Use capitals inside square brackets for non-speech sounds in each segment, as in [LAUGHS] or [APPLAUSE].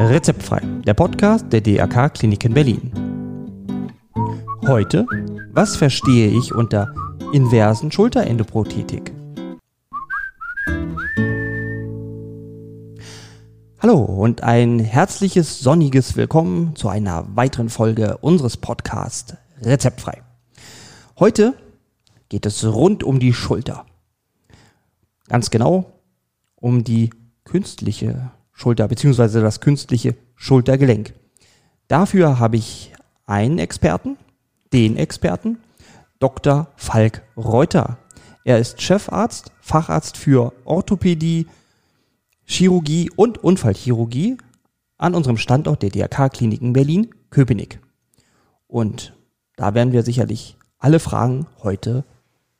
Rezeptfrei, der Podcast der DRK Klinik in Berlin. Heute, was verstehe ich unter inversen Schulterendoprothetik? Hallo und ein herzliches sonniges Willkommen zu einer weiteren Folge unseres Podcasts Rezeptfrei. Heute geht es rund um die Schulter. Ganz genau um die künstliche Schulter beziehungsweise das künstliche Schultergelenk. Dafür habe ich einen Experten, den Experten, Dr. Falk Reuter. Er ist Chefarzt, Facharzt für Orthopädie, Chirurgie und Unfallchirurgie an unserem Standort der DRK-Kliniken Berlin-Köpenick. Und da werden wir sicherlich alle Fragen heute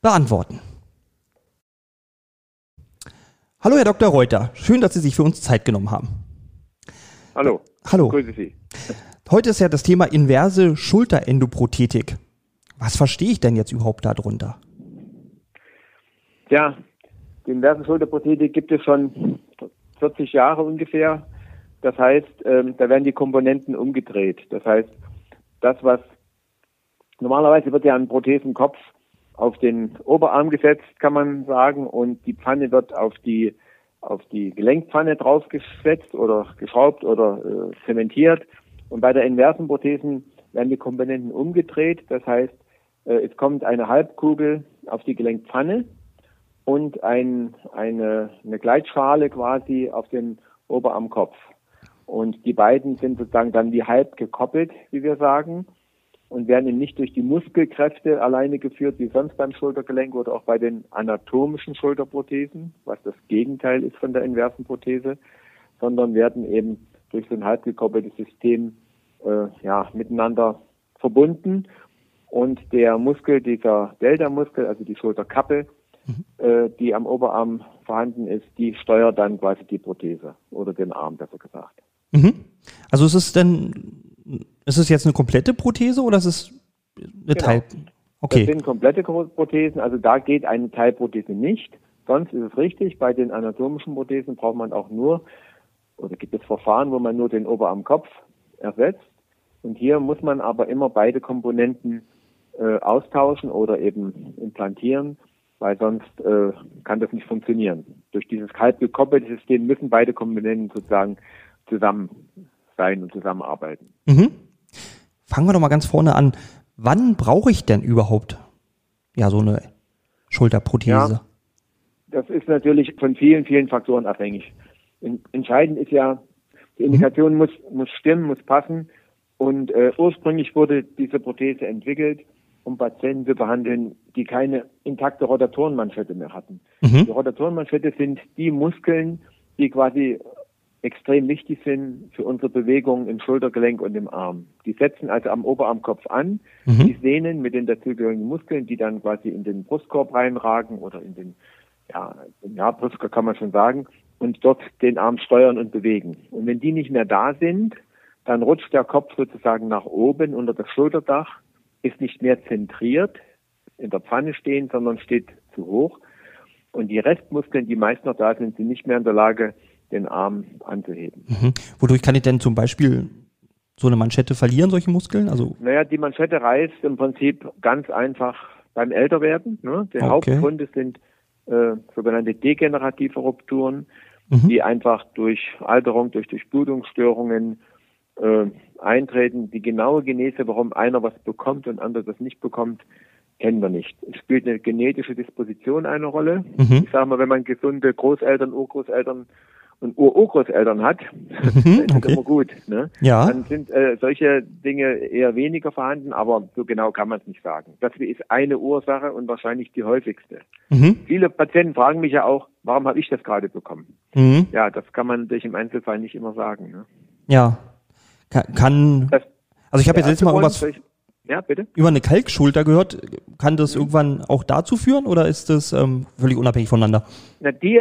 beantworten. Hallo, Herr Dr. Reuter. Schön, dass Sie sich für uns Zeit genommen haben. Hallo. Hallo. Grüße Sie. Heute ist ja das Thema inverse Schulterendoprothetik. Was verstehe ich denn jetzt überhaupt darunter? Ja, die inverse Schulterprothetik gibt es schon 40 Jahre ungefähr. Das heißt, ähm, da werden die Komponenten umgedreht. Das heißt, das, was normalerweise wird ja ein Prothesenkopf auf den Oberarm gesetzt, kann man sagen, und die Pfanne wird auf die auf die Gelenkpfanne draufgesetzt oder geschraubt oder äh, zementiert. Und bei der inversen Prothesen werden die Komponenten umgedreht. Das heißt, äh, es kommt eine Halbkugel auf die Gelenkpfanne und ein, eine, eine Gleitschale quasi auf den Oberarmkopf. Und die beiden sind sozusagen dann wie halb gekoppelt, wie wir sagen und werden eben nicht durch die Muskelkräfte alleine geführt, wie sonst beim Schultergelenk oder auch bei den anatomischen Schulterprothesen, was das Gegenteil ist von der inversen Prothese, sondern werden eben durch so ein halb gekoppeltes System äh, ja, miteinander verbunden. Und der Muskel, dieser Delta-Muskel, also die Schulterkappe, mhm. äh, die am Oberarm vorhanden ist, die steuert dann quasi die Prothese oder den Arm, besser gesagt. Mhm. Also ist es denn ist es jetzt eine komplette Prothese oder ist es eine genau. Teil? Okay. Das sind komplette Prothesen, also da geht eine Teilprothese nicht. Sonst ist es richtig, bei den anatomischen Prothesen braucht man auch nur, oder gibt es Verfahren, wo man nur den Oberarmkopf ersetzt. Und hier muss man aber immer beide Komponenten äh, austauschen oder eben implantieren, weil sonst äh, kann das nicht funktionieren. Durch dieses halb gekoppelte System müssen beide Komponenten sozusagen zusammen sein und zusammenarbeiten. Mhm. Fangen wir doch mal ganz vorne an. Wann brauche ich denn überhaupt ja so eine Schulterprothese? Ja, das ist natürlich von vielen, vielen Faktoren abhängig. Entscheidend ist ja, die Indikation mhm. muss, muss stimmen, muss passen. Und äh, ursprünglich wurde diese Prothese entwickelt, um Patienten zu behandeln, die keine intakte Rotatorenmanschette mehr hatten. Mhm. Die Rotatorenmanschette sind die Muskeln, die quasi extrem wichtig sind für unsere Bewegung im Schultergelenk und im Arm. Die setzen also am Oberarmkopf an, mhm. die Sehnen mit den dazugehörigen Muskeln, die dann quasi in den Brustkorb reinragen oder in den, ja, ja, Brustkorb kann man schon sagen, und dort den Arm steuern und bewegen. Und wenn die nicht mehr da sind, dann rutscht der Kopf sozusagen nach oben unter das Schulterdach, ist nicht mehr zentriert, in der Pfanne stehen, sondern steht zu hoch. Und die Restmuskeln, die meist noch da sind, sind nicht mehr in der Lage, den Arm anzuheben. Mhm. Wodurch kann ich denn zum Beispiel so eine Manschette verlieren, solche Muskeln? Also naja, die Manschette reißt im Prinzip ganz einfach beim Älterwerden. Ne? Die okay. Hauptgründe sind äh, sogenannte degenerative Rupturen, mhm. die einfach durch Alterung, durch Durchblutungsstörungen äh, eintreten. Die genaue Genese, warum einer was bekommt und andere das nicht bekommt, kennen wir nicht. Es spielt eine genetische Disposition eine Rolle. Mhm. Ich sage mal, wenn man gesunde Großeltern, Urgroßeltern und Urgroßeltern hat, [LAUGHS] mhm, das ist immer gut. Ne? Ja. Dann sind äh, solche Dinge eher weniger vorhanden, aber so genau kann man es nicht sagen. Das ist eine Ursache und wahrscheinlich die häufigste. Mhm. Viele Patienten fragen mich ja auch, warum habe ich das gerade bekommen? Mhm. Ja, das kann man natürlich im Einzelfall nicht immer sagen. Ne? Ja. Kann, das, also ich habe jetzt letztes Mal irgendwas ja, bitte? über eine Kalkschulter gehört. Kann das irgendwann auch dazu führen oder ist das ähm, völlig unabhängig voneinander? Na, die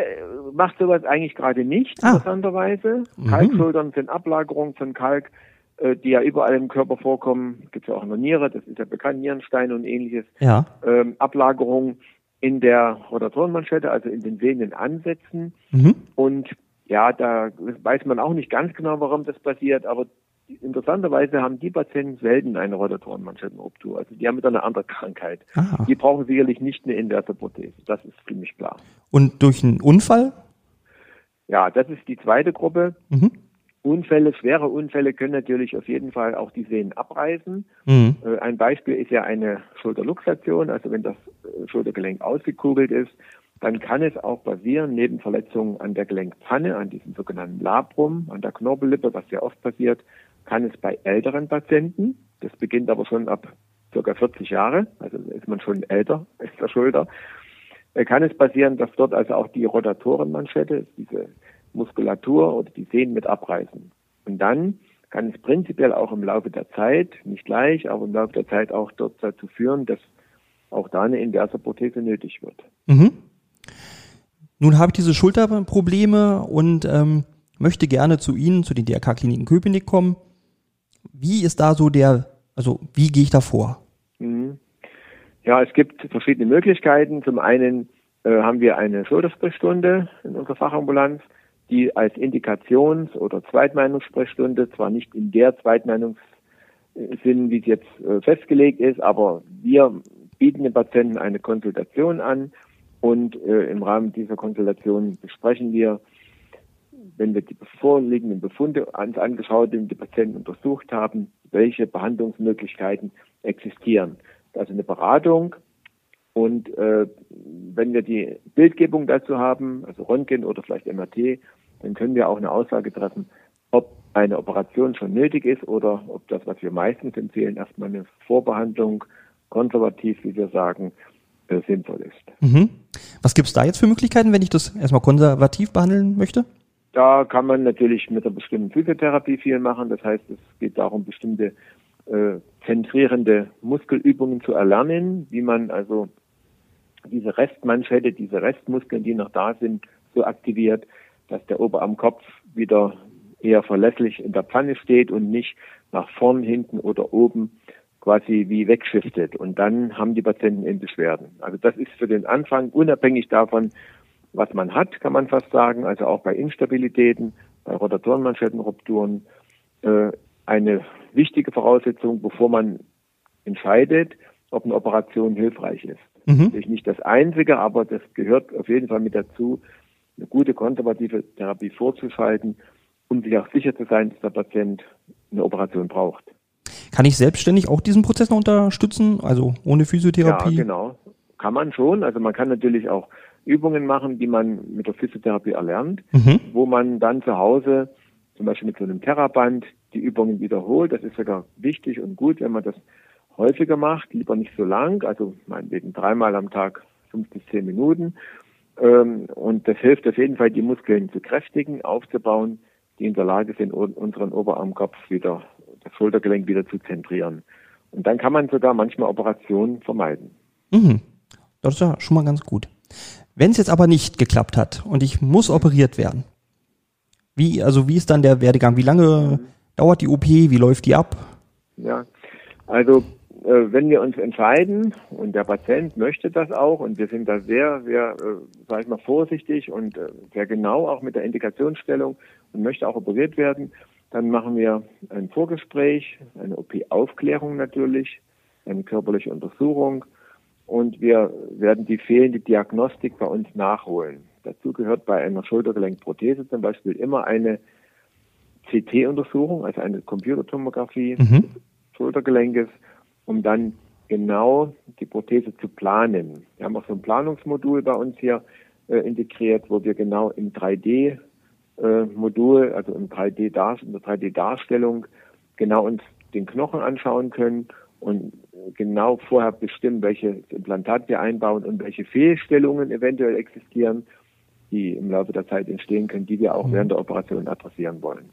macht sowas eigentlich gerade nicht, ah. interessanterweise. Mhm. Kalkschultern sind Ablagerungen von Kalk, äh, die ja überall im Körper vorkommen. Gibt ja auch in der Niere, das ist ja bekannt, Nierensteine und ähnliches. Ja. Ähm, Ablagerungen, in der Rotatorenmanschette, also in den sehenden Ansätzen. Mhm. Und ja, da weiß man auch nicht ganz genau, warum das passiert, aber interessanterweise haben die Patienten selten eine Rotatorenmanschettenruptur. Also die haben wieder eine andere Krankheit. Aha. Die brauchen sicherlich nicht eine inverse Prothese. Das ist ziemlich klar. Und durch einen Unfall? Ja, das ist die zweite Gruppe. Mhm. Unfälle, schwere Unfälle können natürlich auf jeden Fall auch die Sehnen abreißen. Mhm. Äh, ein Beispiel ist ja eine Schulterluxation, also wenn das äh, Schultergelenk ausgekugelt ist, dann kann es auch passieren, neben Verletzungen an der Gelenkpfanne, an diesem sogenannten Labrum, an der Knorpellippe, was sehr oft passiert, kann es bei älteren Patienten, das beginnt aber schon ab ca. 40 Jahre, also ist man schon älter [LAUGHS] ist der Schulter, äh, kann es passieren, dass dort also auch die Rotatorenmanschette, diese Muskulatur oder die Sehnen mit abreißen. Und dann kann es prinzipiell auch im Laufe der Zeit, nicht gleich, aber im Laufe der Zeit auch dort dazu führen, dass auch da eine inverse Prothese nötig wird. Mhm. Nun habe ich diese Schulterprobleme und ähm, möchte gerne zu Ihnen, zu den DRK-Kliniken Köpenick kommen. Wie ist da so der, also wie gehe ich da vor? Mhm. Ja, es gibt verschiedene Möglichkeiten. Zum einen äh, haben wir eine Schultersprechstunde in unserer Fachambulanz die als Indikations- oder Zweitmeinungssprechstunde zwar nicht in der Zweitmeinungssinn, wie es jetzt äh, festgelegt ist, aber wir bieten den Patienten eine Konsultation an und äh, im Rahmen dieser Konsultation besprechen wir, wenn wir die vorliegenden Befunde uns angeschaut und die Patienten untersucht haben, welche Behandlungsmöglichkeiten existieren. Also eine Beratung und äh, wenn wir die Bildgebung dazu haben, also Röntgen oder vielleicht MRT, dann können wir auch eine Aussage treffen, ob eine Operation schon nötig ist oder ob das, was wir meistens empfehlen, erstmal eine Vorbehandlung, konservativ, wie wir sagen, äh, sinnvoll ist. Mhm. Was gibt es da jetzt für Möglichkeiten, wenn ich das erstmal konservativ behandeln möchte? Da kann man natürlich mit einer bestimmten Physiotherapie viel machen. Das heißt, es geht darum, bestimmte äh, zentrierende Muskelübungen zu erlernen, wie man also diese Restmanschette, diese Restmuskeln, die noch da sind, so aktiviert, dass der Oberarmkopf wieder eher verlässlich in der Pfanne steht und nicht nach vorn, hinten oder oben quasi wie wegschiftet. Und dann haben die Patienten eben Beschwerden. Also das ist für den Anfang unabhängig davon, was man hat, kann man fast sagen. Also auch bei Instabilitäten, bei Rotatorenmanschettenrupturen äh, eine wichtige Voraussetzung, bevor man entscheidet, ob eine Operation hilfreich ist. Mhm. Natürlich nicht das Einzige, aber das gehört auf jeden Fall mit dazu, eine gute konservative Therapie vorzuschalten, um sich auch sicher zu sein, dass der Patient eine Operation braucht. Kann ich selbstständig auch diesen Prozess noch unterstützen, also ohne Physiotherapie? Ja, genau. Kann man schon. Also man kann natürlich auch Übungen machen, die man mit der Physiotherapie erlernt, mhm. wo man dann zu Hause zum Beispiel mit so einem Theraband die Übungen wiederholt. Das ist sogar wichtig und gut, wenn man das häufiger macht, lieber nicht so lang, also meinetwegen dreimal am Tag fünf bis zehn Minuten. Ähm, und das hilft auf jeden Fall, die Muskeln zu kräftigen, aufzubauen, die in der Lage sind, unseren Oberarmkopf wieder, das Schultergelenk wieder zu zentrieren. Und dann kann man sogar manchmal Operationen vermeiden. Mhm. Das ist ja schon mal ganz gut. Wenn es jetzt aber nicht geklappt hat und ich muss operiert werden, wie, also wie ist dann der Werdegang? Wie lange mhm. dauert die OP? Wie läuft die ab? Ja, also äh, wenn wir uns entscheiden und der Patient möchte das auch und wir sind da sehr, sehr, äh, sag ich mal, vorsichtig und äh, sehr genau auch mit der Indikationsstellung und möchte auch operiert werden, dann machen wir ein Vorgespräch, eine OP-Aufklärung natürlich, eine körperliche Untersuchung und wir werden die fehlende Diagnostik bei uns nachholen. Dazu gehört bei einer Schultergelenkprothese zum Beispiel immer eine CT-Untersuchung, also eine Computertomographie mhm. des Schultergelenkes um dann genau die Prothese zu planen. Wir haben auch so ein Planungsmodul bei uns hier äh, integriert, wo wir genau im 3D-Modul, äh, also im 3D in der 3D-Darstellung, genau uns den Knochen anschauen können und genau vorher bestimmen, welches Implantat wir einbauen und welche Fehlstellungen eventuell existieren, die im Laufe der Zeit entstehen können, die wir auch mhm. während der Operation adressieren wollen.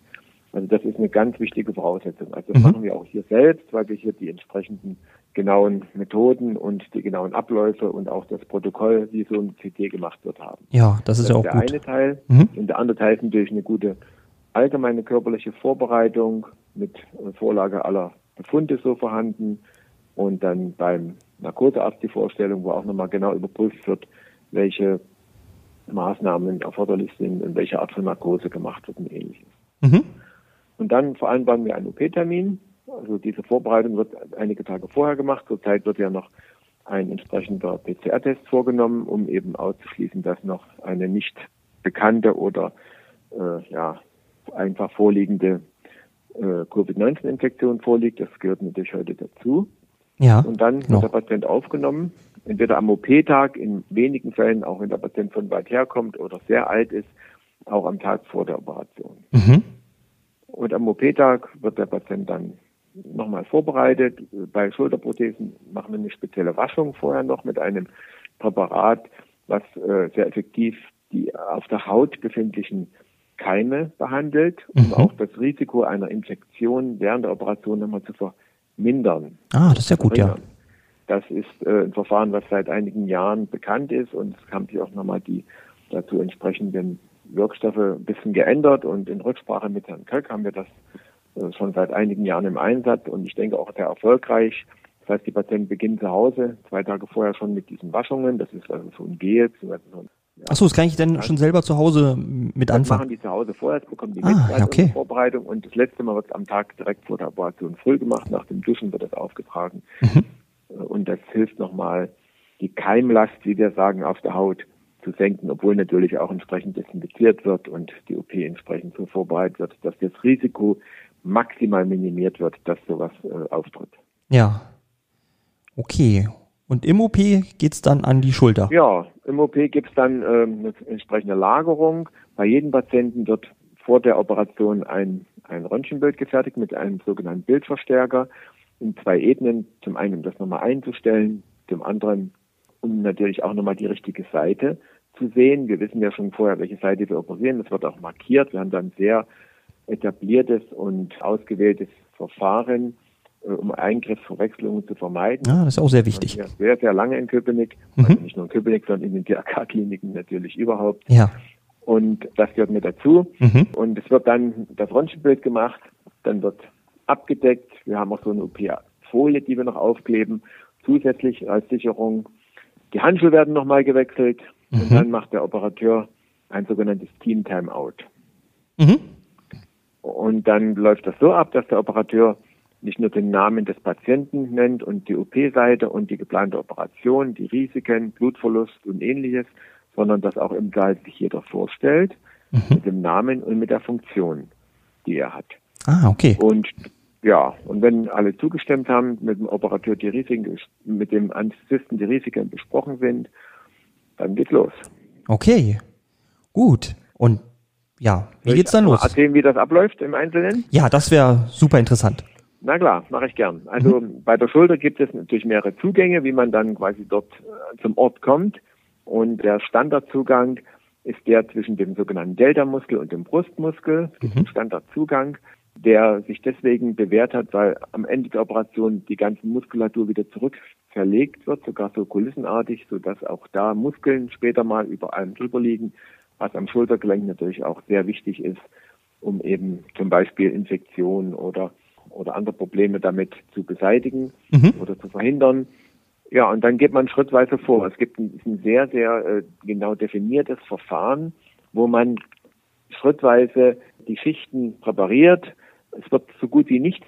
Also das ist eine ganz wichtige Voraussetzung. Also das mhm. machen wir auch hier selbst, weil wir hier die entsprechenden genauen Methoden und die genauen Abläufe und auch das Protokoll, wie so ein CT gemacht wird, haben. Ja, das ist das ja auch der gut. eine Teil. Mhm. Und der andere Teil ist natürlich eine gute allgemeine körperliche Vorbereitung mit Vorlage aller Befunde so vorhanden und dann beim Narkosearzt die Vorstellung, wo auch nochmal genau überprüft wird, welche Maßnahmen erforderlich sind und welche Art von Narkose gemacht wird und ähnliches. Mhm. Und dann vereinbaren wir einen OP-Termin. Also diese Vorbereitung wird einige Tage vorher gemacht. Zurzeit wird ja noch ein entsprechender PCR-Test vorgenommen, um eben auszuschließen, dass noch eine nicht bekannte oder äh, ja, einfach vorliegende äh, Covid-19-Infektion vorliegt. Das gehört natürlich heute dazu. Ja. Und dann wird der Patient aufgenommen, entweder am OP-Tag, in wenigen Fällen auch wenn der Patient von weit herkommt oder sehr alt ist, auch am Tag vor der Operation. Mhm. Und am OP-Tag wird der Patient dann nochmal vorbereitet. Bei Schulterprothesen machen wir eine spezielle Waschung vorher noch mit einem Präparat, was äh, sehr effektiv die auf der Haut befindlichen Keime behandelt, um mhm. auch das Risiko einer Infektion während der Operation nochmal zu vermindern. Ah, das ist ja gut, ja. Das ist äh, ein Verfahren, was seit einigen Jahren bekannt ist und es haben sich auch nochmal die dazu entsprechenden Wirkstoffe ein bisschen geändert und in Rücksprache mit Herrn Köck haben wir das äh, schon seit einigen Jahren im Einsatz und ich denke auch sehr erfolgreich. Das heißt, die Patienten beginnen zu Hause, zwei Tage vorher schon mit diesen Waschungen. Das ist also so ein Gel, so ein ja. Achso, das kann ich denn schon selber zu Hause mit das anfangen? machen die zu Hause vorher, das bekommen die ah, mit okay. Vorbereitung und das letzte Mal wird es am Tag direkt vor der Operation früh gemacht, nach dem Duschen wird das aufgetragen. Mhm. Und das hilft nochmal, die Keimlast, wie wir sagen, auf der Haut zu senken, obwohl natürlich auch entsprechend desinfiziert wird und die OP entsprechend so vorbereitet wird, dass das Risiko maximal minimiert wird, dass sowas äh, auftritt. Ja. Okay. Und im OP geht's dann an die Schulter? Ja, im OP gibt's dann ähm, eine entsprechende Lagerung. Bei jedem Patienten wird vor der Operation ein, ein Röntgenbild gefertigt mit einem sogenannten Bildverstärker in zwei Ebenen. Zum einen, um das nochmal einzustellen, zum anderen, um natürlich auch nochmal die richtige Seite zu sehen. Wir wissen ja schon vorher, welche Seite wir operieren. Das wird auch markiert. Wir haben dann sehr etabliertes und ausgewähltes Verfahren, äh, um Eingriffsverwechslungen zu vermeiden. Ja, das ist auch sehr wichtig. Sehr, sehr lange in Köpenick, mhm. also nicht nur in Köpenick, sondern in den DRK-Kliniken natürlich überhaupt. Ja. Und das gehört mit dazu. Mhm. Und es wird dann das Röntgenbild gemacht, dann wird abgedeckt. Wir haben auch so eine OP-Folie, die wir noch aufkleben, zusätzlich als Sicherung. Die Handschuhe werden nochmal gewechselt mhm. und dann macht der Operateur ein sogenanntes Team-Timeout. Mhm. Und dann läuft das so ab, dass der Operateur nicht nur den Namen des Patienten nennt und die OP-Seite und die geplante Operation, die Risiken, Blutverlust und ähnliches, sondern dass auch im Saal sich jeder vorstellt mhm. mit dem Namen und mit der Funktion, die er hat. Ah, okay. Und ja, und wenn alle zugestimmt haben, mit dem Operateur die Risiken, mit dem Anästhesisten die Risiken besprochen sind, dann geht's los. Okay, gut. Und ja, wie Soll geht's dann los? Erzählen, wie das abläuft im Einzelnen? Ja, das wäre super interessant. Na klar, mache ich gern. Also mhm. bei der Schulter gibt es natürlich mehrere Zugänge, wie man dann quasi dort äh, zum Ort kommt. Und der Standardzugang ist der zwischen dem sogenannten Delta-Muskel und dem Brustmuskel. Es gibt mhm. einen Standardzugang, der sich deswegen bewährt hat, weil am Ende der Operation die ganze Muskulatur wieder zurück verlegt wird, sogar so kulissenartig, sodass auch da Muskeln später mal über allem drüber liegen, was am Schultergelenk natürlich auch sehr wichtig ist, um eben zum Beispiel Infektionen oder oder andere Probleme damit zu beseitigen mhm. oder zu verhindern. Ja, und dann geht man schrittweise vor. Es gibt ein, ein sehr, sehr äh, genau definiertes Verfahren, wo man schrittweise die Schichten präpariert. Es wird so gut wie nichts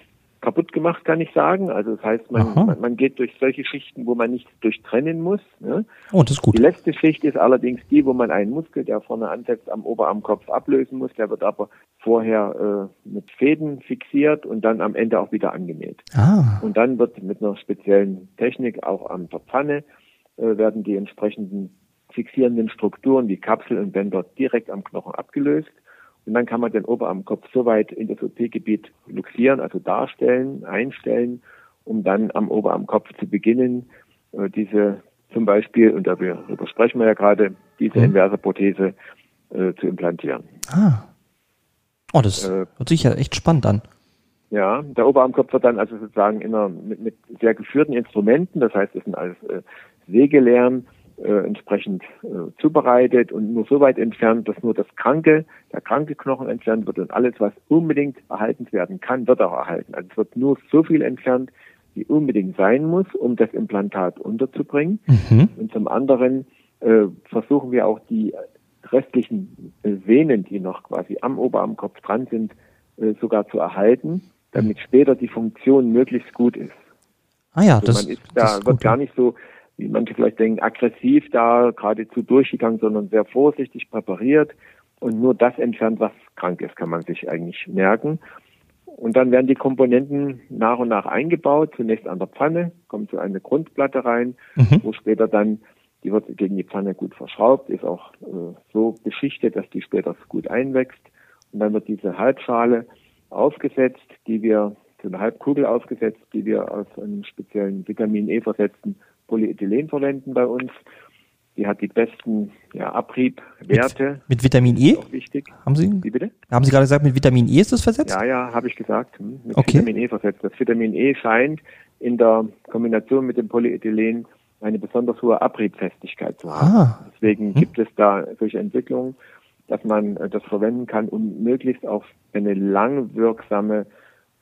kaputt gemacht, kann ich sagen. Also das heißt, man, man, man, geht durch solche Schichten, wo man nichts durchtrennen muss. Ne? Oh, das ist gut. Die letzte Schicht ist allerdings die, wo man einen Muskel, der vorne ansetzt, am Oberarmkopf ablösen muss. Der wird aber vorher äh, mit Fäden fixiert und dann am Ende auch wieder angenäht. Ah. Und dann wird mit einer speziellen Technik auch an der Pfanne äh, werden die entsprechenden fixierenden Strukturen wie Kapsel und Bänder direkt am Knochen abgelöst. Und dann kann man den Oberarmkopf so weit in das OP-Gebiet luxieren, also darstellen, einstellen, um dann am Oberarmkopf zu beginnen, äh, diese zum Beispiel, und darüber sprechen wir ja gerade, diese mhm. inverse Prothese äh, zu implantieren. Ah. Oh, das äh, hört sich ja echt spannend an. Ja, der Oberarmkopf wird dann also sozusagen in einer, mit, mit sehr geführten Instrumenten, das heißt, es sind alles äh, Sägelernen, äh, entsprechend äh, zubereitet und nur so weit entfernt, dass nur das kranke, der kranke Knochen entfernt wird und alles, was unbedingt erhalten werden kann, wird auch erhalten. Also es wird nur so viel entfernt, die unbedingt sein muss, um das Implantat unterzubringen. Mhm. Und zum anderen äh, versuchen wir auch die restlichen äh, Venen, die noch quasi am Oberarmkopf dran sind, äh, sogar zu erhalten, damit später die Funktion möglichst gut ist. Ah ja, Also das, man ist da das ist wird gut. gar nicht so, wie manche vielleicht denken, aggressiv da geradezu durchgegangen, sondern sehr vorsichtig präpariert und nur das entfernt, was krank ist, kann man sich eigentlich merken. Und dann werden die Komponenten nach und nach eingebaut, zunächst an der Pfanne, kommt so eine Grundplatte rein, Mhm. wo später dann, die wird gegen die Pfanne gut verschraubt, ist auch äh, so beschichtet, dass die später gut einwächst. Und dann wird diese Halbschale aufgesetzt, die wir, so eine Halbkugel aufgesetzt, die wir aus einem speziellen Vitamin E versetzten Polyethylen verwenden bei uns. Die hat die besten ja, Abriebwerte, Mit Vitamin E? auch wichtig. Haben Sie, Wie bitte? haben Sie gerade gesagt, mit Vitamin E ist das versetzt? Ja, ja, habe ich gesagt. Hm, mit Okay. Vitamin E versetzt. Das Vitamin E scheint in der Kombination mit dem Polyethylen eine besonders hohe Abriebfestigkeit zu haben. Ah. Deswegen gibt es da solche Entwicklungen, dass man äh, das verwenden kann, um möglichst auch eine langwirksame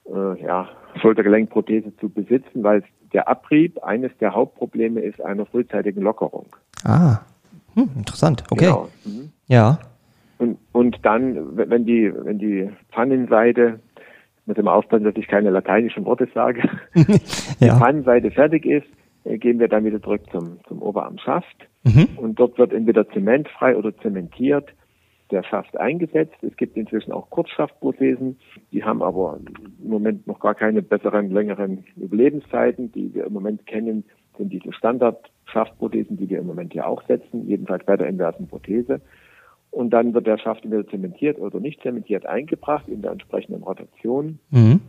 äh, ja, Schultergelenkprothese zu besitzen, weil der Abrieb eines der Hauptprobleme ist einer frühzeitigen Lockerung. Ah, hm, interessant. Okay. Genau. Mhm. Ja. Und, und dann, wenn die, wenn die Pfannenseite, muss immer aufpassen, dass ich keine lateinischen Worte sage, [LAUGHS] die ja. Pfannenseite fertig ist, äh, gehen wir dann wieder zurück zum, zum Oberarmschaft. Mhm. Und dort wird entweder zementfrei oder zementiert der Schaft eingesetzt. Es gibt inzwischen auch Kurzschaftprothesen, die haben aber im Moment noch gar keine besseren, längeren Überlebenszeiten. Die wir im Moment kennen, sind diese Standard-Schaftprothesen, die wir im Moment ja auch setzen, jedenfalls bei der inversen Prothese. Und dann wird der Schaft entweder zementiert oder nicht zementiert eingebracht in der entsprechenden Rotation. Mhm.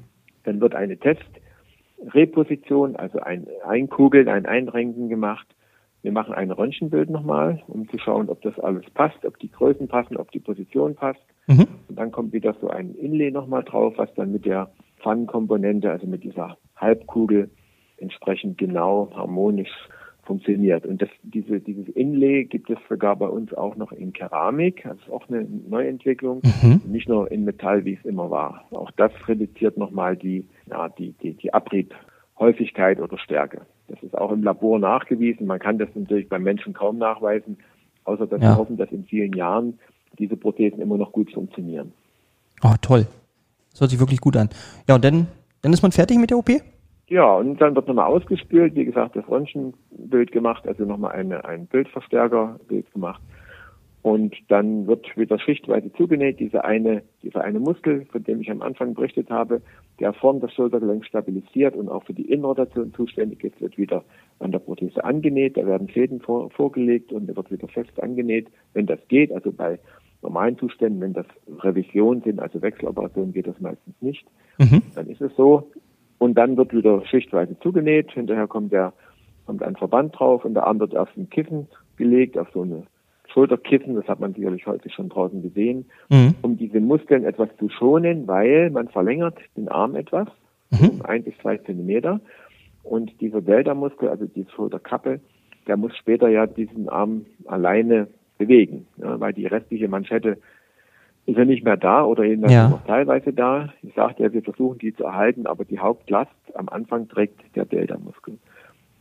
Dann wird eine Testreposition, also ein Einkugeln, ein Einrenken gemacht. Wir machen ein Röntgenbild nochmal, um zu schauen, ob das alles passt, ob die Größen passen, ob die Position passt. Mhm. Und dann kommt wieder so ein Inlay nochmal drauf, was dann mit der Pfannenkomponente, also mit dieser Halbkugel entsprechend genau harmonisch funktioniert. Und das, diese, dieses Inlay gibt es sogar bei uns auch noch in Keramik. Das ist auch eine Neuentwicklung. Mhm. Nicht nur in Metall, wie es immer war. Auch das reduziert nochmal die, ja, die, die, die Abriebhäufigkeit oder Stärke. Das ist auch im Labor nachgewiesen. Man kann das natürlich beim Menschen kaum nachweisen, außer dass Ja. wir hoffen, dass in vielen Jahren diese Prothesen immer noch gut funktionieren. Oh, toll. Das hört sich wirklich gut an. Ja, und dann, dann ist man fertig mit der OP? Ja, und dann wird nochmal ausgespült, wie gesagt, das Röntgenbild gemacht, also nochmal eine, ein Bildverstärkerbild gemacht. Und dann wird wieder schichtweise zugenäht, diese eine, dieser eine Muskel, von dem ich am Anfang berichtet habe, der vorn das Schultergelenk stabilisiert und auch für die Innenrotation zuständig ist, wird wieder an der Prothese angenäht. Da werden Fäden vor, vorgelegt und er wird wieder fest angenäht, wenn das geht. Also bei normalen Zuständen, wenn das Revisionen sind, also Wechseloperationen, geht das meistens nicht. Mhm. Dann ist es so. Und dann wird wieder schichtweise zugenäht. Hinterher kommt der, kommt ein Verband drauf und der Arm wird auf ein Kissen gelegt, auf so eine Schulterkissen. Das hat man sicherlich häufig schon draußen gesehen, Mhm. um diese Muskeln etwas zu schonen, weil man verlängert den Arm etwas, Mhm. um ein bis zwei Zentimeter. Und dieser Delta-Muskel, also die Schulterkappe, der muss später ja diesen Arm alleine bewegen, ja, weil die restliche Manschette ist ja nicht mehr da oder jedenfalls Ja. noch teilweise da. Ich sagte ja, wir versuchen die zu erhalten, aber die Hauptlast am Anfang trägt der Delta-Muskel.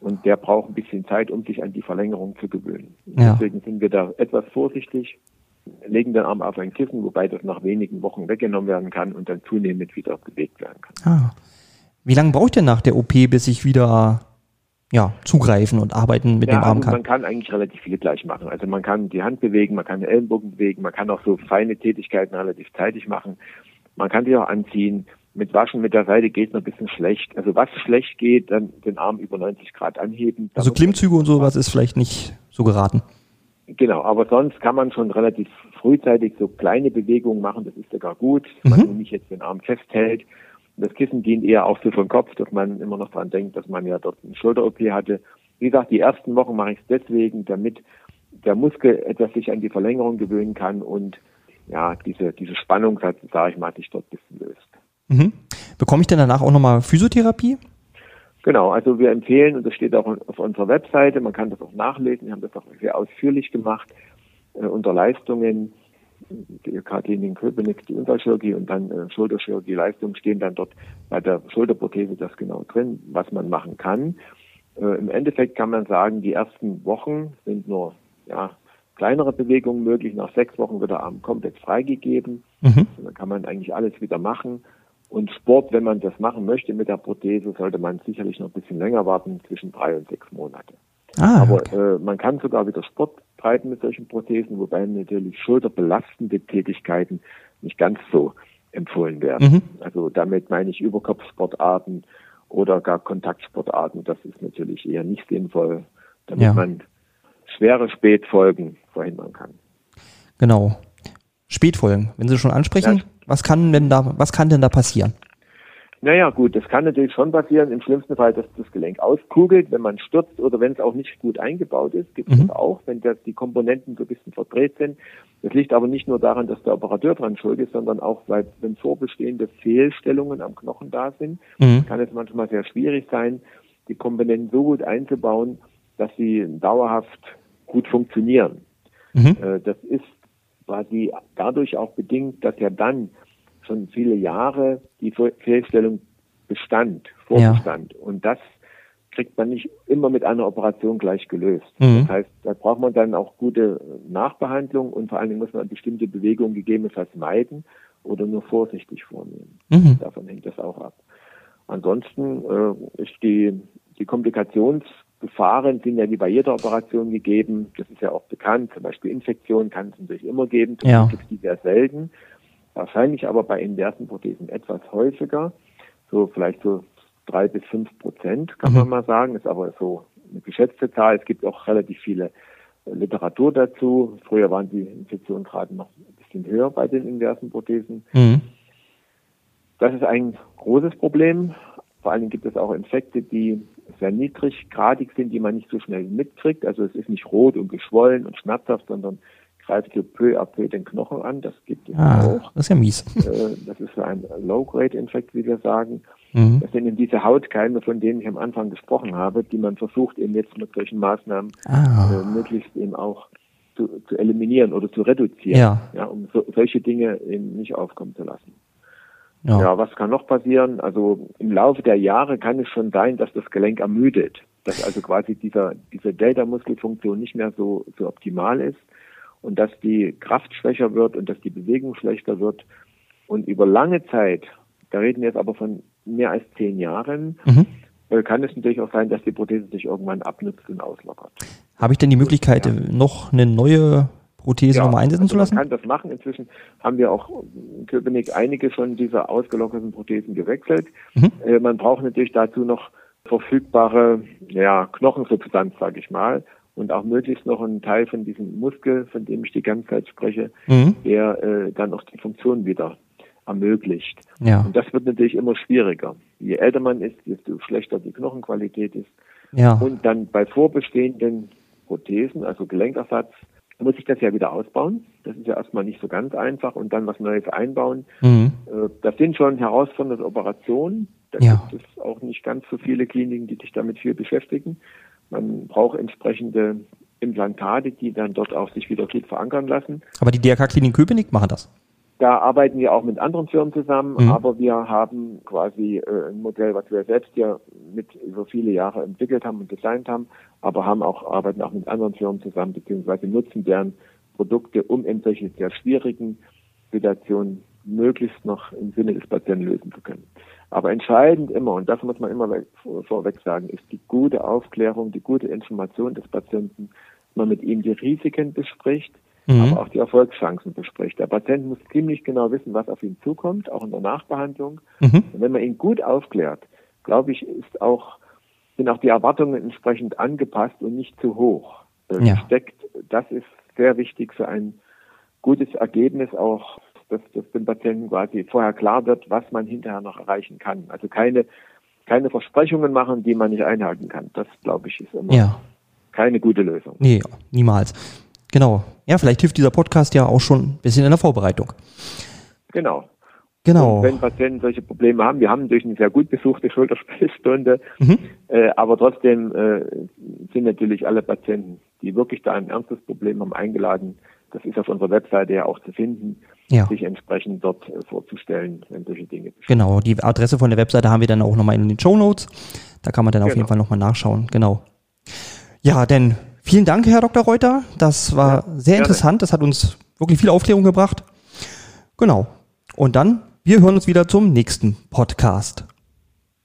Und der braucht ein bisschen Zeit, um sich an die Verlängerung zu gewöhnen. Ja. Deswegen sind wir da etwas vorsichtig, legen den Arm auf ein Kissen, wobei das nach wenigen Wochen weggenommen werden kann und dann zunehmend wieder bewegt werden kann. Ah. Wie lange braucht ihr nach der OP, bis ich wieder ja, zugreifen und arbeiten mit ja, dem Arm also kann? man kann eigentlich relativ viel gleich machen. Also man kann die Hand bewegen, man kann den Ellenbogen bewegen, man kann auch so feine Tätigkeiten relativ zeitig machen. Man kann sich auch anziehen. Mit Waschen mit der Seite geht es noch ein bisschen schlecht. Also was schlecht geht, dann den Arm über 90 Grad anheben. Also Klimmzüge und sowas ist vielleicht nicht so geraten. Genau, aber sonst kann man schon relativ frühzeitig so kleine Bewegungen machen, das ist sogar gut, dass man Mhm. nur nicht jetzt den Arm festhält. Und das Kissen dient eher auch so für den Kopf, dass man immer noch dran denkt, dass man ja dort eine Schulter-OP hatte. Wie gesagt, die ersten Wochen mache ich es deswegen, damit der Muskel etwas sich an die Verlängerung gewöhnen kann und ja, diese, diese Spannung, sage ich mal, sich dort ein bisschen löst. Mhm. Bekomme ich denn danach auch nochmal Physiotherapie? Genau, also wir empfehlen, und das steht auch auf unserer Webseite, man kann das auch nachlesen, wir haben das auch sehr ausführlich gemacht, äh, unter Leistungen die K-Klinik in Köpenick, die Unfallchirurgie und dann äh, Schulterchirurgie Leistung stehen dann dort bei der Schulterprothese das genau drin, was man machen kann. Äh, Im Endeffekt kann man sagen, die ersten Wochen sind nur ja, kleinere Bewegungen möglich. Nach sechs Wochen wird der Arm komplett freigegeben. Mhm. Dann kann man eigentlich alles wieder machen. Und Sport, wenn man das machen möchte mit der Prothese, sollte man sicherlich noch ein bisschen länger warten, zwischen drei und sechs Monate. Ah, Aber okay. äh, man kann sogar wieder Sport treiben mit solchen Prothesen, wobei natürlich schulterbelastende Tätigkeiten nicht ganz so empfohlen werden. Mhm. Also damit meine ich Überkopfsportarten oder gar Kontaktsportarten. Das ist natürlich eher nicht sinnvoll, damit ja. man schwere Spätfolgen verhindern kann. Genau. Spätfolgen, wenn Sie schon ansprechen, ja. Was kann denn da, was kann denn da passieren? Naja, gut, das kann natürlich schon passieren. Im schlimmsten Fall, dass das Gelenk auskugelt, wenn man stürzt oder wenn es auch nicht gut eingebaut ist. Gibt es mhm. auch, wenn das, die Komponenten so ein bisschen verdreht sind. Das liegt aber nicht nur daran, dass der Operateur dran schuld ist, sondern auch, weil wenn vorbestehende Fehlstellungen am Knochen da sind, mhm. kann es manchmal sehr schwierig sein, die Komponenten so gut einzubauen, dass sie dauerhaft gut funktionieren. Mhm. Äh, das ist quasi dadurch auch bedingt, dass ja dann schon viele Jahre die Fehlstellung bestand, vorbestand. Ja. Und das kriegt man nicht immer mit einer Operation gleich gelöst. Mhm. Das heißt, da braucht man dann auch gute Nachbehandlung und vor allen Dingen muss man bestimmte Bewegungen gegebenenfalls meiden oder nur vorsichtig vornehmen. Mhm. Davon hängt das auch ab. Ansonsten äh, ist die, die Komplikationsgefahren sind ja wie bei jeder Operation gegeben. Das ist ja auch bekannt. Zum Beispiel Infektionen kann es natürlich immer geben. Zum ja. gibt es die sehr selten. Wahrscheinlich aber bei inversen Prothesen etwas häufiger. So vielleicht so drei bis fünf Prozent, kann mhm. man mal sagen. Ist aber so eine geschätzte Zahl. Es gibt auch relativ viele äh, Literatur dazu. Früher waren die Infektionsraten noch ein bisschen höher bei den inversen Prothesen. Mhm. Das ist ein großes Problem. Vor allen Dingen gibt es auch Infekte, die sehr niedriggradig sind, die man nicht so schnell mitkriegt. Also es ist nicht rot und geschwollen und schmerzhaft, sondern greift so peu à peu den Knochen an. Das gibt es ah, auch. Das ist ja mies. Äh, das ist ein Low-Grade-Infekt, wie wir sagen. Mhm. Das sind eben diese Hautkeime, von denen ich am Anfang gesprochen habe, die man versucht eben jetzt mit solchen Maßnahmen ah. äh, möglichst eben auch zu, zu eliminieren oder zu reduzieren, ja. ja um so, solche Dinge eben nicht aufkommen zu lassen. Ja. ja, was kann noch passieren? Also im Laufe der Jahre kann es schon sein, dass das Gelenk ermüdet, dass also quasi dieser, diese Delta-Muskelfunktion nicht mehr so, so optimal ist und dass die Kraft schwächer wird und dass die Bewegung schlechter wird. Und über lange Zeit, da reden wir jetzt aber von mehr als zehn Jahren, mhm. Äh, kann es natürlich auch sein, dass die Prothese sich irgendwann abnutzt und auslockert. Habe ich denn die Möglichkeit, ja. noch eine neue Prothese ja, nochmal einsetzen also zu lassen? Man kann das machen. Inzwischen haben wir auch in Köpenick einige schon dieser ausgelockerten Prothesen gewechselt. Mhm. Äh, man braucht natürlich dazu noch verfügbare ja, Knochensubstanz, sage ich mal und auch möglichst noch einen Teil von diesem Muskel, von dem ich die ganze Zeit spreche, mhm. der äh, dann auch die Funktion wieder ermöglicht. Ja. Und das wird natürlich immer schwieriger. Je älter man ist, desto schlechter die Knochenqualität ist. Ja. Und dann bei vorbestehenden Prothesen, also Gelenkersatz, muss ich das ja wieder ausbauen. Das ist ja erstmal nicht so ganz einfach und dann was Neues einbauen. Mhm. Äh, das sind schon herausfordernde Operationen. Da ja. gibt es auch nicht ganz so viele Kliniken, die sich damit viel beschäftigen. Man braucht entsprechende Implantate, die dann dort auch sich wieder gut verankern lassen. Aber die DRK-Klinik Köpenick machen das? Da arbeiten wir auch mit anderen Firmen zusammen, mhm. aber wir haben quasi äh, ein Modell, was wir selbst ja mit über viele Jahre entwickelt haben und designt haben, aber haben auch, arbeiten auch mit anderen Firmen zusammen, beziehungsweise nutzen deren Produkte, um in solche sehr schwierigen Situationen möglichst noch im Sinne des Patienten lösen zu können. Aber entscheidend immer, und das muss man immer vorweg sagen, ist die gute Aufklärung, die gute Information des Patienten, man mit ihm die Risiken bespricht, mhm. aber auch die Erfolgschancen bespricht. Der Patient muss ziemlich genau wissen, was auf ihn zukommt, auch in der Nachbehandlung. Mhm. Und wenn man ihn gut aufklärt, glaube ich, ist auch, sind auch die Erwartungen entsprechend angepasst und nicht zu hoch äh, ja. steckt. Das ist sehr wichtig für ein gutes Ergebnis auch dass, dass dem Patienten quasi vorher klar wird, was man hinterher noch erreichen kann. Also keine, keine Versprechungen machen, die man nicht einhalten kann. Das, glaube ich, ist immer ja. keine gute Lösung. Nee, niemals. Genau. Ja, vielleicht hilft dieser Podcast ja auch schon ein bisschen in der Vorbereitung. Genau. Genau. Und wenn Patienten solche Probleme haben, wir haben natürlich eine sehr gut besuchte Schultersprechstunde, mhm. äh, aber trotzdem äh, sind natürlich alle Patienten, die wirklich da ein ernstes Problem haben, eingeladen, das ist auf unserer Webseite ja auch zu finden, Ja. sich entsprechend dort äh, vorzustellen, wenn solche Dinge bestehen. Genau, die Adresse von der Webseite haben wir dann auch nochmal in den Show Notes. Da kann man dann auf Genau. jeden Fall nochmal nachschauen. Genau. Ja, denn vielen Dank, Herr Dr. Reuter. Das war sehr gerne. interessant. Das hat uns wirklich viel Aufklärung gebracht. Genau. Und dann, wir hören uns wieder zum nächsten Podcast.